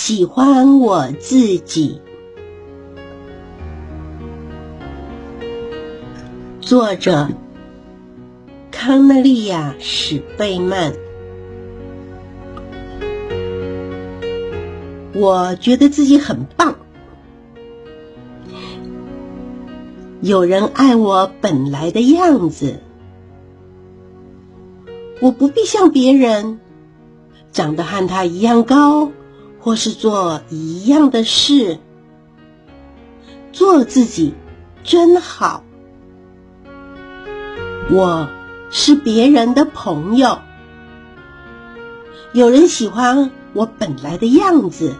喜欢我自己。作者：康纳利亚·史贝曼。我觉得自己很棒，有人爱我本来的样子，我不必像别人长得和他一样高。或是做一样的事，做自己真好。我是别人的朋友，有人喜欢我本来的样子。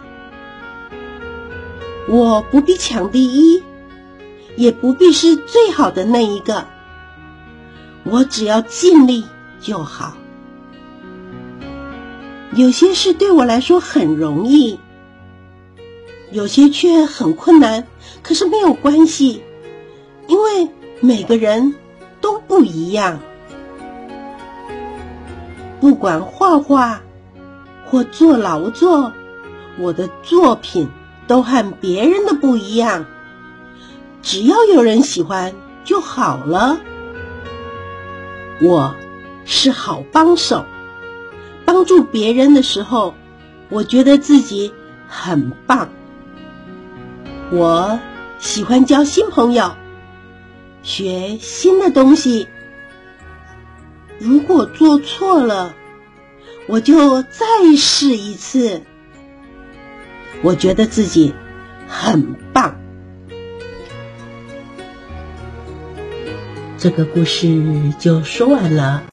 我不必抢第一，也不必是最好的那一个，我只要尽力就好。有些事对我来说很容易，有些却很困难。可是没有关系，因为每个人都不一样。不管画画或做劳作，我的作品都和别人的不一样。只要有人喜欢就好了。我是好帮手。帮助别人的时候，我觉得自己很棒。我喜欢交新朋友，学新的东西。如果做错了，我就再试一次。我觉得自己很棒。这个故事就说完了。